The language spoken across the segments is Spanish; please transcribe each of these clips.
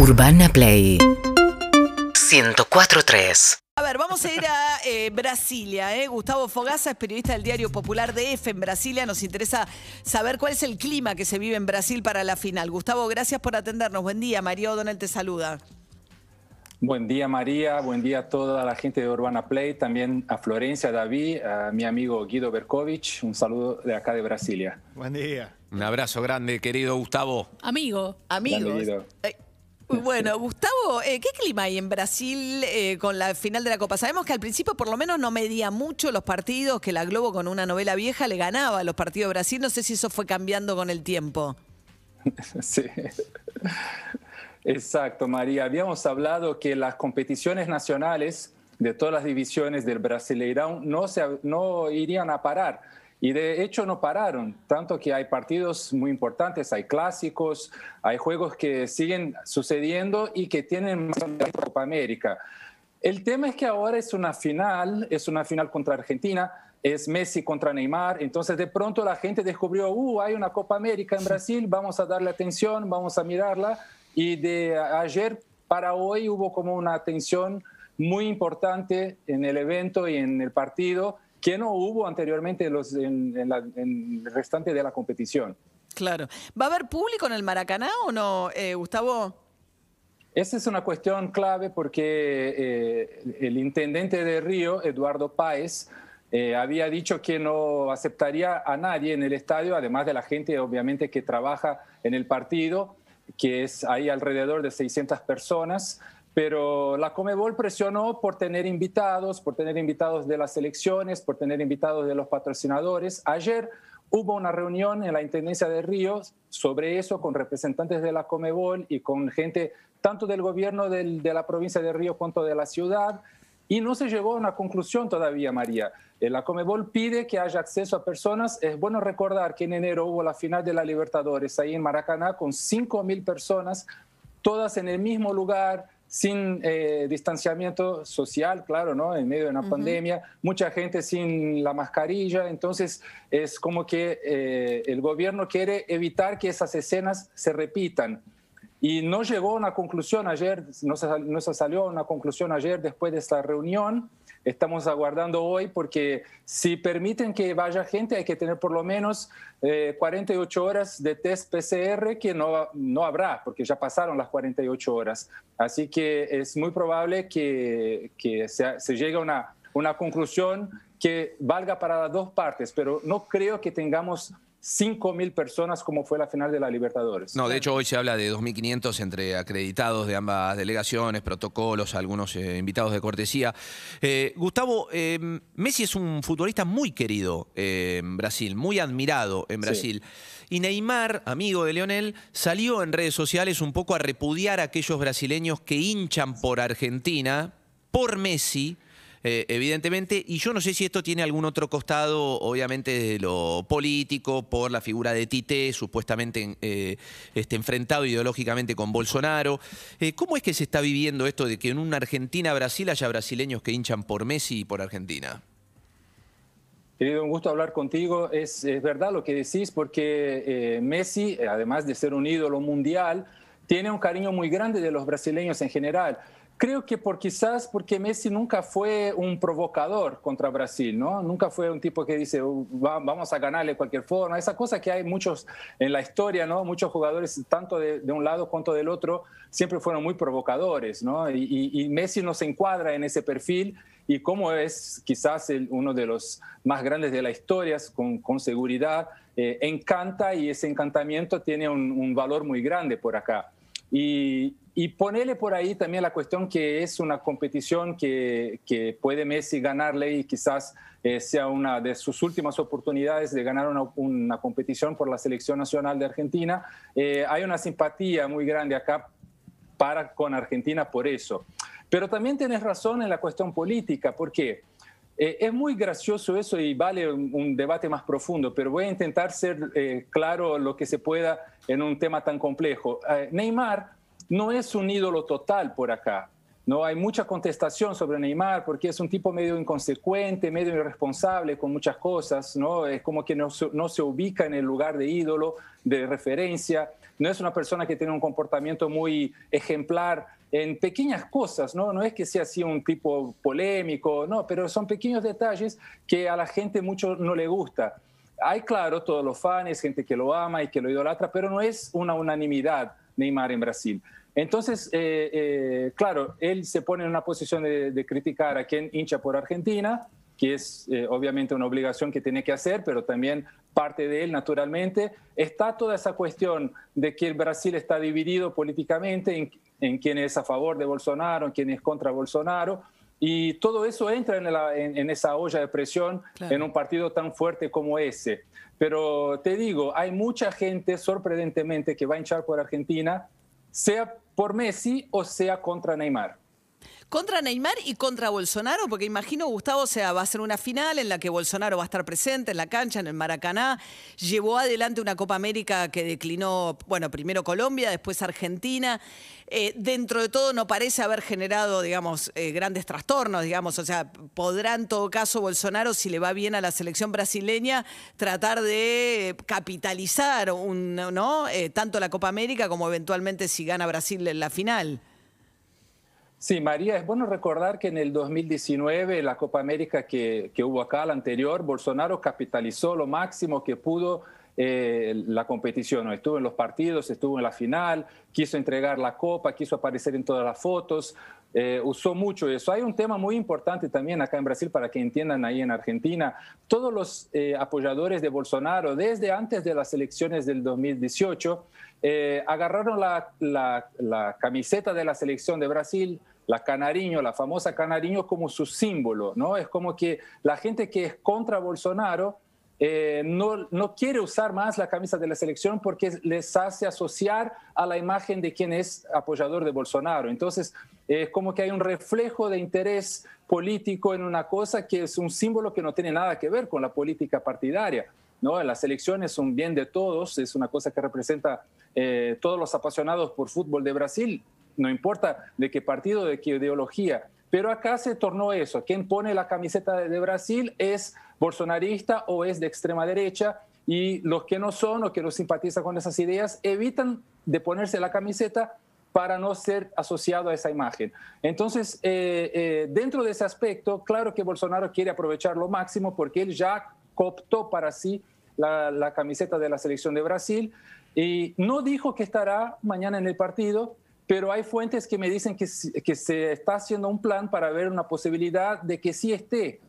Urbana Play 104.3 A ver, vamos a ir a eh, Brasilia. ¿eh? Gustavo Fogaza es periodista del diario Popular de F en Brasilia. Nos interesa saber cuál es el clima que se vive en Brasil para la final. Gustavo, gracias por atendernos. Buen día. María O'Donnell te saluda. Buen día María, buen día a toda la gente de Urbana Play, también a Florencia, a David, a mi amigo Guido Berkovich, un saludo de acá de Brasilia. Buen día. Un abrazo grande, querido Gustavo. Amigo. Amigos. Bueno, Gustavo, eh, ¿qué clima hay en Brasil eh, con la final de la Copa? Sabemos que al principio por lo menos no medía mucho los partidos, que la Globo con una novela vieja le ganaba a los partidos de Brasil. No sé si eso fue cambiando con el tiempo. Sí. Exacto, María. Habíamos hablado que las competiciones nacionales de todas las divisiones del Brasileirão no, se, no irían a parar. Y de hecho no pararon, tanto que hay partidos muy importantes, hay clásicos, hay juegos que siguen sucediendo y que tienen más de la Copa América. El tema es que ahora es una final, es una final contra Argentina, es Messi contra Neymar, entonces de pronto la gente descubrió, uh, hay una Copa América en Brasil, vamos a darle atención, vamos a mirarla, y de ayer para hoy hubo como una atención muy importante en el evento y en el partido que no hubo anteriormente en, los, en, en la- en el restante de la competición. Claro. ¿Va a haber público en el Maracaná o no, eh, Gustavo? Esa es una cuestión clave porque eh, el intendente de Río, Eduardo Páez, eh, había dicho que no aceptaría a nadie en el estadio, además de la gente obviamente que trabaja en el partido, que es ahí alrededor de 600 personas. Pero la Comebol presionó por tener invitados, por tener invitados de las elecciones, por tener invitados de los patrocinadores. Ayer hubo una reunión en la Intendencia de Río sobre eso con representantes de la Comebol y con gente tanto del gobierno del- de la provincia de Río cuanto de la ciudad. Y no se llegó a una conclusión todavía, María. Eh, La Comebol pide que haya acceso a personas. Es bueno recordar que en enero hubo la final de la Libertadores ahí en Maracaná con 5 mil personas, todas en el mismo lugar, sin eh, distanciamiento social, claro, ¿no? En medio de una pandemia, mucha gente sin la mascarilla. Entonces, es como que eh, el gobierno quiere evitar que esas escenas se repitan. Y no llegó a una conclusión ayer, no se, no se salió una conclusión ayer después de esta reunión. Estamos aguardando hoy porque si permiten que vaya gente hay que tener por lo menos eh, 48 horas de test PCR que no, no habrá porque ya pasaron las 48 horas. Así que es muy probable que, que se, se llegue a una, una conclusión que valga para las dos partes, pero no creo que tengamos 5.000 personas como fue la final de la Libertadores. No, de hecho hoy se habla de 2.500 entre acreditados de ambas delegaciones, protocolos, algunos eh, invitados de cortesía. Eh, Gustavo, eh, Messi es un futbolista muy querido en Brasil, muy admirado en Brasil. Y Neymar, amigo de Leonel, salió en redes sociales un poco a repudiar a aquellos brasileños que hinchan por Argentina, por Messi. Eh, evidentemente, y yo no sé si esto tiene algún otro costado, obviamente de lo político, por la figura de Tite, supuestamente eh, este, enfrentado ideológicamente con Bolsonaro. Eh, ¿Cómo es que se está viviendo esto de que en una Argentina-Brasil haya brasileños que hinchan por Messi y por Argentina? Querido, un gusto hablar contigo. Es, es verdad lo que decís porque eh, Messi, además de ser un ídolo mundial, tiene un cariño muy grande de los brasileños en general. Creo que por quizás porque Messi nunca fue un provocador contra Brasil, ¿no? Nunca fue un tipo que dice "Uh, va- vamos a ganarle de cualquier forma. Esa cosa que hay muchos en la historia, ¿no? Muchos jugadores, tanto de, de un lado cuanto del otro, siempre fueron muy provocadores, ¿no? Y, y- y Messi no se encuadra en ese perfil y como es quizás el- uno de los más grandes de la historia, con, con seguridad, eh, encanta y ese encantamiento tiene un, un valor muy grande por acá. Y, y ponerle por ahí también la cuestión que es una competición que, que puede Messi ganarle y quizás eh, sea una de sus últimas oportunidades de ganar una, una competición por la selección nacional de Argentina. Eh, hay una simpatía muy grande acá para con Argentina por eso. Pero también tienes razón en la cuestión política, porque eh, es muy gracioso eso y vale un, debate más profundo, pero voy a intentar ser eh, claro lo que se pueda en un tema tan complejo. Eh, Neymar no es un ídolo total por acá. No hay mucha contestación sobre Neymar porque es un tipo medio inconsecuente, medio irresponsable con muchas cosas, ¿no? Es como que no se ubica en el lugar de ídolo, de referencia. No es una persona que tiene un comportamiento muy ejemplar en pequeñas cosas, ¿no? No es que sea así un tipo polémico, no, pero son pequeños detalles que a la gente mucho no le gusta. Hay, claro, todos los fans, gente que lo ama y que lo idolatra, pero no es una unanimidad Neymar en Brasil. Entonces, eh, eh, claro, él se pone en una posición de, criticar a quien hincha por Argentina, que es eh, obviamente una obligación que tiene que hacer, pero también parte de él naturalmente. Está toda esa cuestión de que el Brasil está dividido políticamente en, en quién es a favor de Bolsonaro, en quién es contra Bolsonaro. Y todo eso entra en, esa olla de presión en un partido tan fuerte como ese. Pero te digo, hay mucha gente sorprendentemente que va a hinchar por Argentina, sea por Messi o sea contra Neymar. Contra Neymar y contra Bolsonaro, porque imagino, Gustavo, o sea, va a ser una final en la que Bolsonaro va a estar presente en la cancha, en el Maracaná. Llevó adelante una Copa América que declinó, bueno, primero Colombia, después Argentina. Eh, dentro de todo no parece haber generado, digamos, eh, grandes trastornos, digamos. O sea, podrá en todo caso Bolsonaro, si le va bien a la selección brasileña, tratar de capitalizar un, ¿no? Eh, tanto la Copa América como eventualmente si gana Brasil en la final. Sí, María, es bueno recordar que en el 2019, la Copa América que, hubo acá, la anterior, Bolsonaro capitalizó lo máximo que pudo eh, la competición. Estuvo en los partidos, estuvo en la final, quiso entregar la copa, quiso aparecer en todas las fotos, eh, usó mucho eso. Hay un tema muy importante también acá en Brasil para que entiendan ahí en Argentina. Todos los eh, apoyadores de Bolsonaro, desde antes de las elecciones del 2018, eh, agarraron la, la, camiseta de la selección de Brasil, la Canariño, la famosa Canariño, como su símbolo, ¿no? Es como que la gente que es contra Bolsonaro eh, no, no quiere usar más la camisa de la selección porque les hace asociar a la imagen de quien es apoyador de Bolsonaro. Entonces, es como que hay un reflejo de interés político en una cosa que es un símbolo que no tiene nada que ver con la política partidaria. ¿no? Las elecciones son bien de todos, es una cosa que representa eh, todos los apasionados por fútbol de Brasil, no importa de qué partido, de qué ideología. Pero acá se tornó eso. Quien pone la camiseta de Brasil es bolsonarista o es de extrema derecha y los que no son o que no simpatizan con esas ideas evitan de ponerse la camiseta para no ser asociado a esa imagen. Entonces, eh, eh, dentro de ese aspecto, claro que Bolsonaro quiere aprovechar lo máximo porque él ya cooptó para sí la, camiseta de la selección de Brasil y no dijo que estará mañana en el partido, pero hay fuentes que me dicen que, que se está haciendo un plan para ver una posibilidad de que sí esté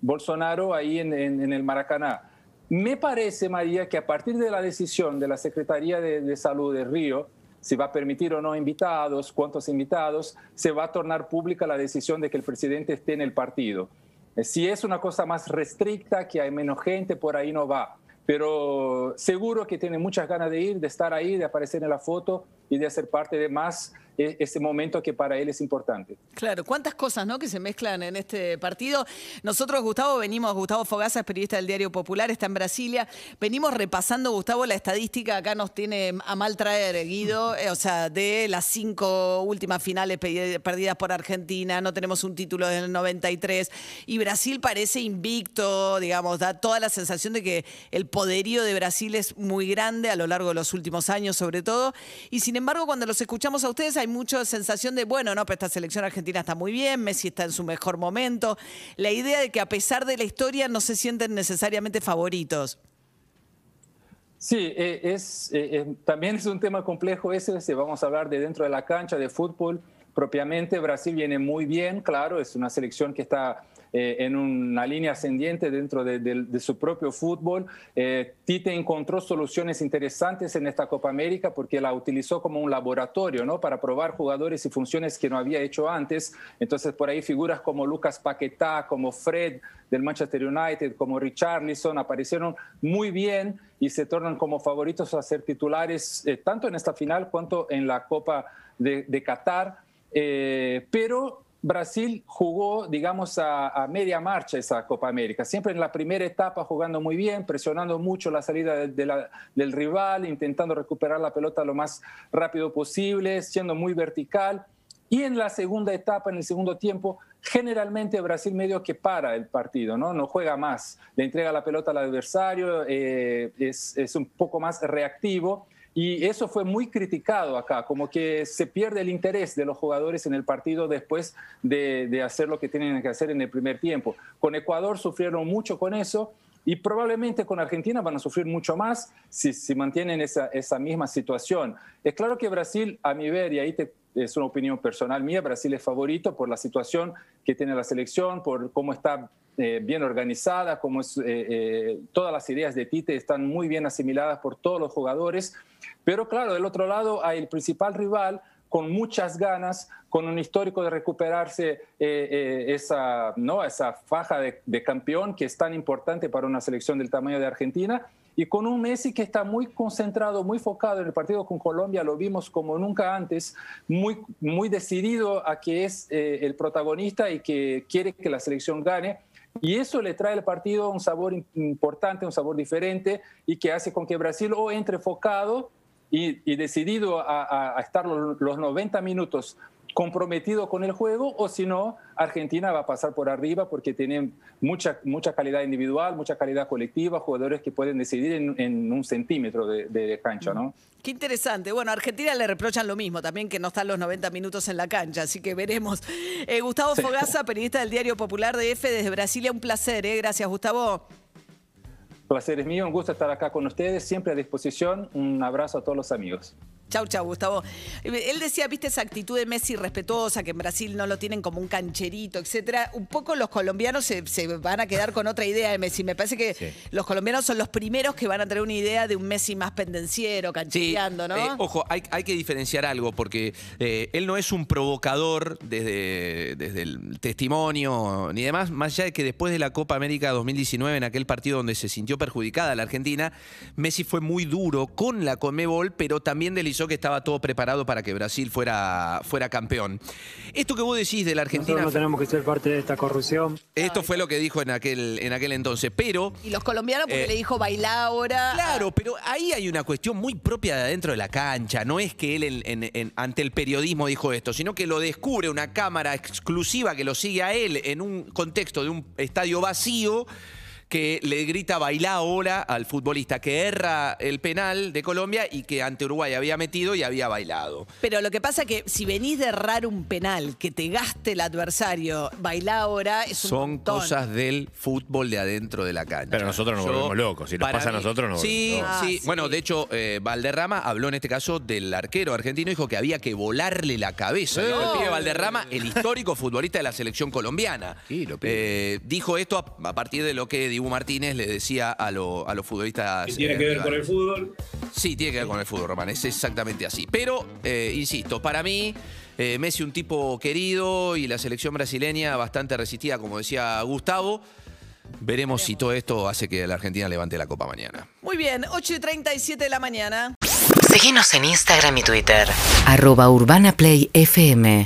Bolsonaro ahí en, el Maracaná. Me parece, María, que a partir de la decisión de la Secretaría de, de, Salud de Río, si va a permitir o no invitados, cuántos invitados, se va a tornar pública la decisión de que el presidente esté en el partido. Eh, si es una cosa más restricta, que hay menos gente, por ahí no va. Pero seguro que tiene muchas ganas de ir, de estar ahí, de aparecer en la foto y de ser parte de más e, ese momento que para él es importante. Claro, cuántas cosas ¿no? que se mezclan en este partido. Nosotros, Gustavo, venimos, Gustavo Fogaza, periodista del Diario Popular, está en Brasilia. Venimos repasando, Gustavo, la estadística acá nos tiene a mal traer, Guido, eh, o sea, de las cinco últimas finales perdidas por Argentina, no tenemos un título del 93, y Brasil parece invicto, digamos, da toda la sensación de que el poderío de Brasil es muy grande a lo largo de los últimos años, sobre todo, y sin embargo, cuando los escuchamos a ustedes hay mucha sensación de, bueno, no, pero esta selección argentina está muy bien, Messi está en su mejor momento. La idea de que a pesar de la historia no se sienten necesariamente favoritos. Sí, eh, es, eh, eh, también es un tema complejo ese, vamos a hablar de dentro de la cancha de fútbol propiamente. Brasil viene muy bien, claro, es una selección que está eh, en una línea ascendiente dentro de, su propio fútbol. Eh, Tite encontró soluciones interesantes en esta Copa América porque la utilizó como un laboratorio ¿no? para probar jugadores y funciones que no había hecho antes. Entonces, por ahí figuras como Lucas Paquetá, como Fred del Manchester United, como Richarlison, aparecieron muy bien y se tornan como favoritos a ser titulares eh, tanto en esta final cuanto en la Copa de, de Qatar. pero Brasil jugó, digamos, a, media marcha esa Copa América, siempre en la primera etapa jugando muy bien, presionando mucho la salida del rival, intentando recuperar la pelota lo más rápido posible, siendo muy vertical. Y en la segunda etapa, en el segundo tiempo, generalmente Brasil medio que para el partido, no, no juega más, le entrega la pelota al adversario, eh, es, es un poco más reactivo Y eso fue muy criticado acá, como que se pierde el interés de los jugadores en el partido después de, hacer lo que tienen que hacer en el primer tiempo. Con Ecuador sufrieron mucho con eso y probablemente con Argentina van a sufrir mucho más si, si mantienen esa, misma situación. Es claro que Brasil, a mi ver, y ahí es una opinión personal mía, Brasil es favorito por la situación que tiene la selección, por cómo está eh, bien organizada, cómo es, eh, eh, todas las ideas de Tite están muy bien asimiladas por todos los jugadores. Pero claro, del otro lado hay el principal rival con muchas ganas, con un histórico de recuperarse eh, eh, esa, ¿no? esa faja de, de, campeón que es tan importante para una selección del tamaño de Argentina, y con un Messi que está muy concentrado, muy focado en el partido con Colombia, lo vimos como nunca antes, muy, muy decidido a que es eh, el protagonista y que quiere que la selección gane. Y eso le trae al partido un sabor importante, un sabor diferente y que hace con que Brasil o entre focado y, decidido a, estar los 90 minutos comprometido con el juego o si no, Argentina va a pasar por arriba porque tiene mucha, mucha calidad individual, mucha calidad colectiva, jugadores que pueden decidir en, en un centímetro de, de, cancha, ¿no? Qué interesante. Bueno, a Argentina le reprochan lo mismo, también que no están los 90 minutos en la cancha, así que veremos. Eh, Gustavo sí. Fogaza, periodista del Diario Popular de F desde Brasilia, un placer, ¿eh? Gracias, Gustavo. Placer es mío, un gusto estar acá con ustedes, siempre a disposición. Un abrazo a todos los amigos. Chau, chau, Gustavo. Él decía, viste, esa actitud de Messi respetuosa, que en Brasil no lo tienen como un cancherito, etcétera. Un poco los colombianos se, se van a quedar con otra idea de Messi. Me parece que sí. los colombianos son los primeros que van a tener una idea de un Messi más pendenciero, canchereando, sí. ¿no? Eh, ojo, hay, hay, que diferenciar algo, porque eh, él no es un provocador desde, desde el testimonio ni demás, más allá de que después de la Copa América 2019, en aquel partido donde se sintió perjudicada la Argentina, Messi fue muy duro con la Comebol, pero también deslizó que estaba todo preparado para que Brasil fuera, fuera campeón. Esto que vos decís de la Argentina... Nosotros no tenemos que ser parte de esta corrupción. Esto fue lo que dijo en aquel, en aquel entonces, pero... Y los colombianos porque eh, le dijo bailar ahora... Claro, pero ahí hay una cuestión muy propia de adentro de la cancha. No es que él en, en, en, ante el periodismo dijo esto, sino que lo descubre una cámara exclusiva que lo sigue a él en un contexto de un estadio vacío que le grita bailá ahora al futbolista que erra el penal de Colombia y que ante Uruguay había metido y había bailado. Pero lo que pasa es que si venís de errar un penal, que te gaste el adversario, bailá ahora es un Son montón. cosas del fútbol de adentro de la cancha. Pero nosotros nos Yo, volvemos locos. Si nos pasa a nosotros, nos Sí, volvemos locos. Ah, sí. sí. Bueno, de hecho, eh, Valderrama habló en este caso del arquero argentino, dijo que había que volarle la cabeza. Dijo el pibe Valderrama, el histórico futbolista de la selección colombiana. Sí, lo. Eh, dijo esto a, a partir de lo que Dibu Martínez le decía a, lo- a los futbolistas. que tiene eh, que ver con el fútbol. Sí, tiene que ver con el fútbol, Román. Es exactamente así. Pero, eh, insisto, para mí, eh, Messi un tipo querido y la selección brasileña bastante resistida, como decía Gustavo. Veremos si todo esto hace que la Argentina levante la copa mañana. Muy bien, 8 y 37 de la mañana. Síguenos en Instagram y Twitter. Arroba Urbana Play FM.